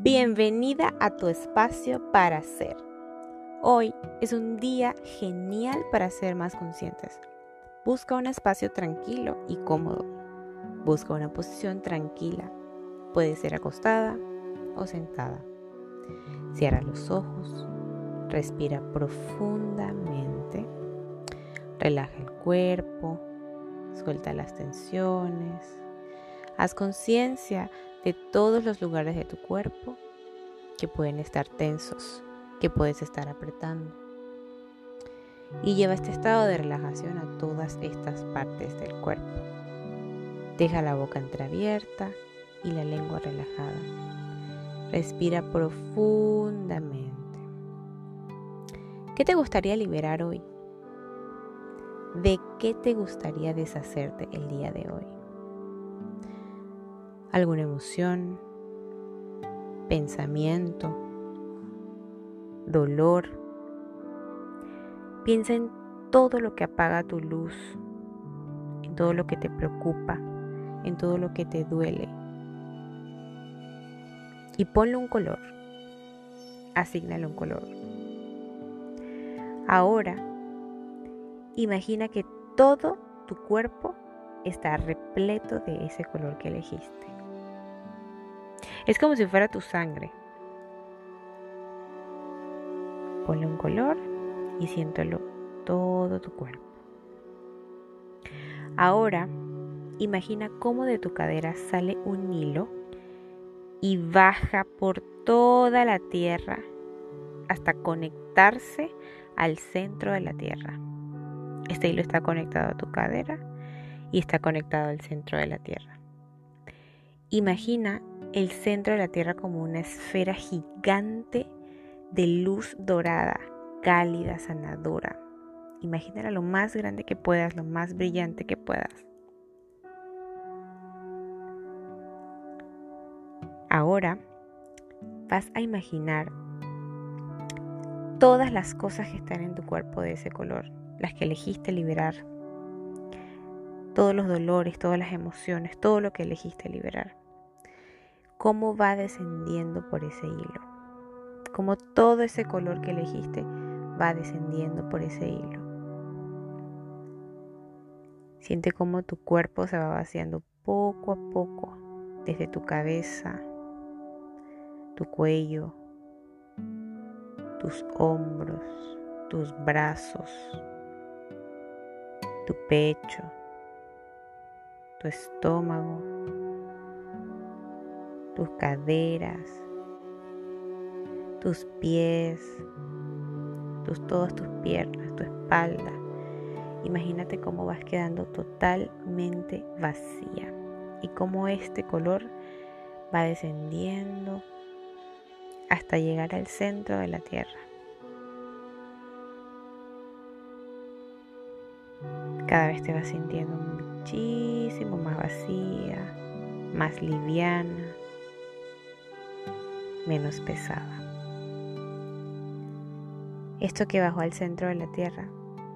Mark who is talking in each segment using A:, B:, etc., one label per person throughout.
A: Bienvenida a tu espacio para ser. Hoy es un día genial para ser más conscientes. Busca un espacio tranquilo y cómodo. Busca una posición tranquila. Puede ser acostada o sentada. Cierra los ojos. Respira profundamente. Relaja el cuerpo. Suelta las tensiones. Haz conciencia de todos los lugares de tu cuerpo que pueden estar tensos, que puedes estar apretando. Y lleva este estado de relajación a todas estas partes del cuerpo. Deja la boca entreabierta y la lengua relajada. Respira profundamente. ¿Qué te gustaría liberar hoy? ¿De qué te gustaría deshacerte el día de hoy? Alguna emoción, pensamiento, dolor. Piensa en todo lo que apaga tu luz, en todo lo que te preocupa, en todo lo que te duele. Y ponle un color. Asignale un color. Ahora, imagina que todo tu cuerpo está repleto de ese color que elegiste. Es como si fuera tu sangre. Ponle un color y siéntelo todo tu cuerpo. Ahora, imagina cómo de tu cadera sale un hilo y baja por toda la tierra hasta conectarse al centro de la tierra. Este hilo está conectado a tu cadera y está conectado al centro de la tierra. Imagina el centro de la Tierra como una esfera gigante de luz dorada, cálida, sanadora. Imagínala lo más grande que puedas, lo más brillante que puedas. Ahora vas a imaginar todas las cosas que están en tu cuerpo de ese color, las que elegiste liberar, todos los dolores, todas las emociones, todo lo que elegiste liberar cómo va descendiendo por ese hilo, cómo todo ese color que elegiste va descendiendo por ese hilo. Siente cómo tu cuerpo se va vaciando poco a poco desde tu cabeza, tu cuello, tus hombros, tus brazos, tu pecho, tu estómago, tus caderas, tus pies, tus, todas tus piernas, tu espalda. Imagínate cómo vas quedando totalmente vacía y cómo este color va descendiendo hasta llegar al centro de la tierra. Cada vez te vas sintiendo muchísimo más vacía, más liviana, menos pesada. Esto que bajó al centro de la Tierra,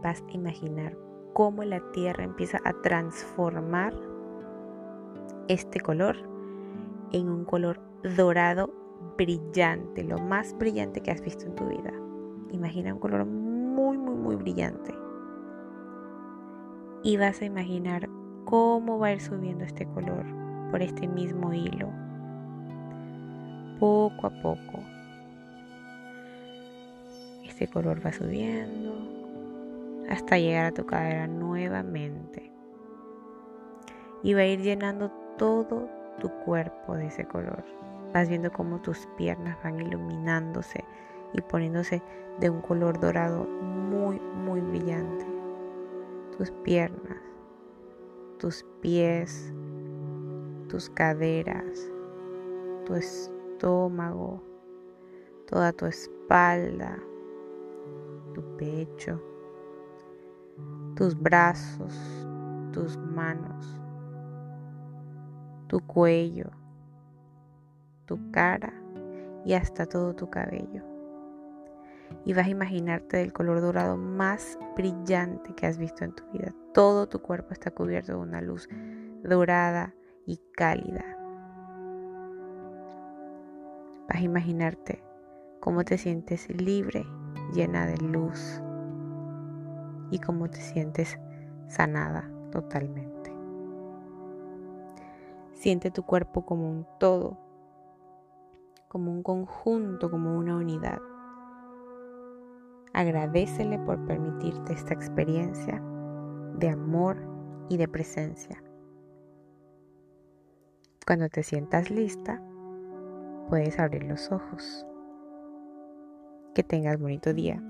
A: vas a imaginar cómo la Tierra empieza a transformar este color en un color dorado brillante, lo más brillante que has visto en tu vida. Imagina un color muy, muy, muy brillante. Y vas a imaginar cómo va a ir subiendo este color por este mismo hilo poco a poco. Este color va subiendo hasta llegar a tu cadera nuevamente. Y va a ir llenando todo tu cuerpo de ese color. Vas viendo cómo tus piernas van iluminándose y poniéndose de un color dorado muy, muy brillante. Tus piernas, tus pies, tus caderas, tu estómago, toda tu espalda, tu pecho, tus brazos, tus manos, tu cuello, tu cara y hasta todo tu cabello. Y vas a imaginarte del color dorado más brillante que has visto en tu vida. Todo tu cuerpo está cubierto de una luz dorada y cálida Imaginarte cómo te sientes libre, llena de luz y cómo te sientes sanada totalmente. Siente tu cuerpo como un todo, como un conjunto, como una unidad. Agradecele por permitirte esta experiencia de amor y de presencia. Cuando te sientas lista, puedes abrir los ojos. Que tengas bonito día.